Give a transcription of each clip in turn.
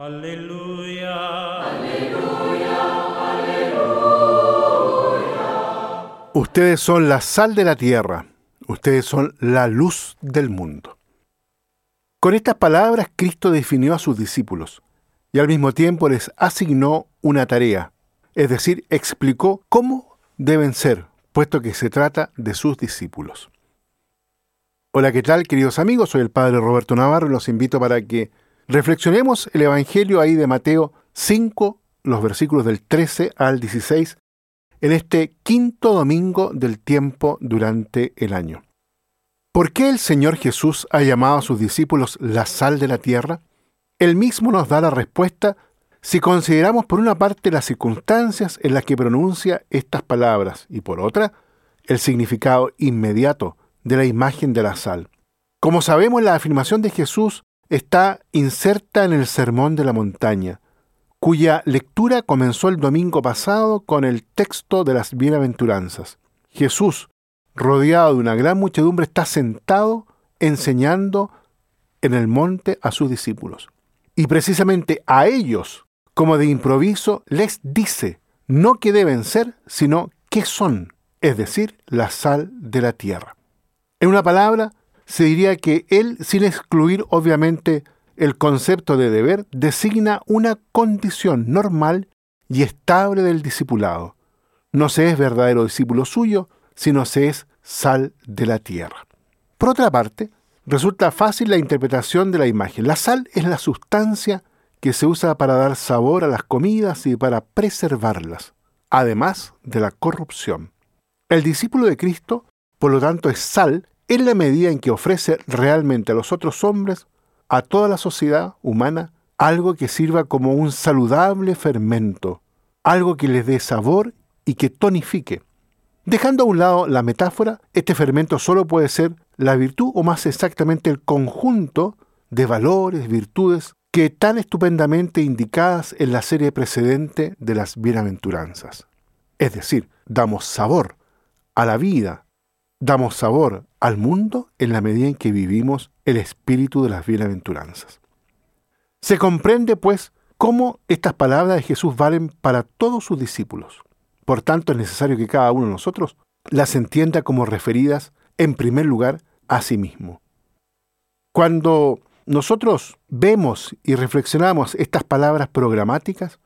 Aleluya. Ustedes son la sal de la tierra, ustedes son la luz del mundo. Con estas palabras Cristo definió a sus discípulos y al mismo tiempo les asignó una tarea, es decir, explicó cómo deben ser, puesto que se trata de sus discípulos. Hola, ¿qué tal queridos amigos? Soy el Padre Roberto Navarro y los invito para que reflexionemos el Evangelio ahí de Mateo 5, los versículos del 13 al 16, en este quinto domingo del tiempo durante el año. ¿Por qué el Señor Jesús ha llamado a sus discípulos la sal de la tierra? Él mismo nos da la respuesta si consideramos por una parte las circunstancias en las que pronuncia estas palabras y por otra el significado inmediato de la imagen de la sal. Como sabemos, la afirmación de Jesús está inserta en el Sermón de la Montaña, cuya lectura comenzó el domingo pasado con el texto de las bienaventuranzas. Jesús, rodeado de una gran muchedumbre, está sentado enseñando en el monte a sus discípulos. Y precisamente a ellos, como de improviso, les dice no que deben ser, sino que son, es decir, la sal de la tierra. En una palabra, se diría que él, sin excluir obviamente el concepto de deber, designa una condición normal y estable del discipulado. No se es verdadero discípulo suyo, sino se es sal de la tierra. Por otra parte, resulta fácil la interpretación de la imagen. La sal es la sustancia que se usa para dar sabor a las comidas y para preservarlas, además de la corrupción. El discípulo de Cristo, por lo tanto, es sal en la medida en que ofrece realmente a los otros hombres, a toda la sociedad humana, algo que sirva como un saludable fermento, algo que les dé sabor y que tonifique. Dejando a un lado la metáfora, este fermento solo puede ser la virtud o más exactamente el conjunto de valores, virtudes que tan estupendamente indicadas en la serie precedente de las bienaventuranzas. Es decir, damos sabor a la vida, damos sabor al mundo en la medida en que vivimos el espíritu de las bienaventuranzas. Se comprende, pues, cómo estas palabras de Jesús valen para todos sus discípulos. Por tanto, es necesario que cada uno de nosotros las entienda como referidas, en primer lugar, a sí mismo. Cuando nosotros vemos y reflexionamos estas palabras programáticas,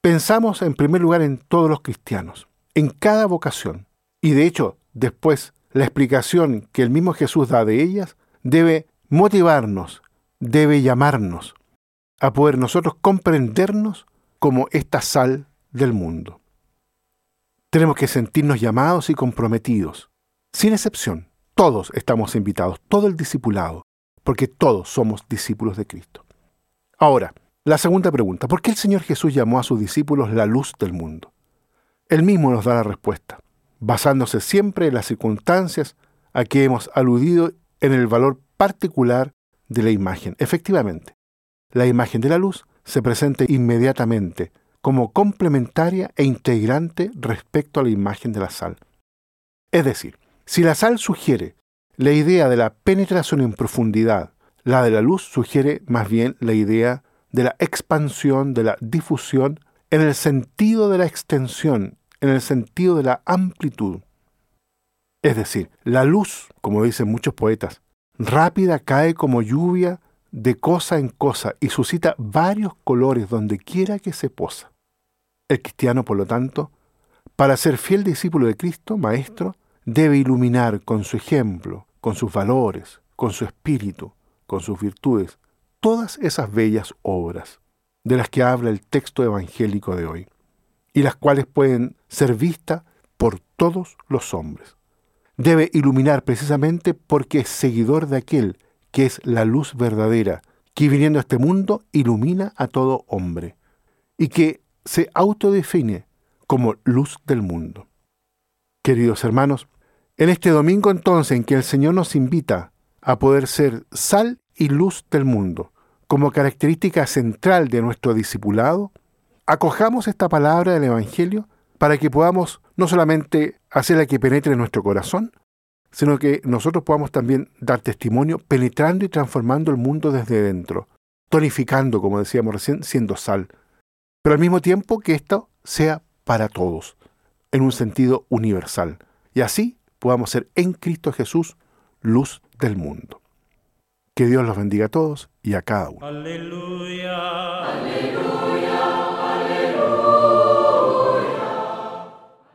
pensamos en primer lugar en todos los cristianos, en cada vocación. Y de hecho, después la explicación que el mismo Jesús da de ellas debe motivarnos, debe llamarnos a poder nosotros comprendernos como esta sal del mundo. Tenemos que sentirnos llamados y comprometidos, sin excepción. Todos estamos invitados, todo el discipulado, porque todos somos discípulos de Cristo. Ahora, la segunda pregunta, ¿por qué el Señor Jesús llamó a sus discípulos la luz del mundo? Él mismo nos da la respuesta basándose siempre en las circunstancias a que hemos aludido en el valor particular de la imagen. Efectivamente, la imagen de la luz se presenta inmediatamente como complementaria e integrante respecto a la imagen de la sal. Es decir, si la sal sugiere la idea de la penetración en profundidad, la de la luz sugiere más bien la idea de la expansión, de la difusión, en el sentido de la extensión en el sentido de la amplitud. Es decir, la luz, como dicen muchos poetas, rápida cae como lluvia de cosa en cosa y suscita varios colores donde quiera que se posa. El cristiano, por lo tanto, para ser fiel discípulo de Cristo, maestro, debe iluminar con su ejemplo, con sus valores, con su espíritu, con sus virtudes, todas esas bellas obras de las que habla el texto evangélico de hoy y las cuales pueden ser vistas por todos los hombres. Debe iluminar precisamente porque es seguidor de aquel que es la luz verdadera, que viniendo a este mundo ilumina a todo hombre y que se autodefine como luz del mundo. Queridos hermanos, en este domingo entonces en que el Señor nos invita a poder ser sal y luz del mundo, como característica central de nuestro discipulado, acojamos esta palabra del Evangelio para que podamos no solamente hacerla que penetre en nuestro corazón, sino que nosotros podamos también dar testimonio penetrando y transformando el mundo desde dentro, tonificando, como decíamos recién, siendo sal. Pero al mismo tiempo que esto sea para todos, en un sentido universal. Y así podamos ser en Cristo Jesús luz del mundo. Que Dios los bendiga a todos y a cada uno. Aleluya.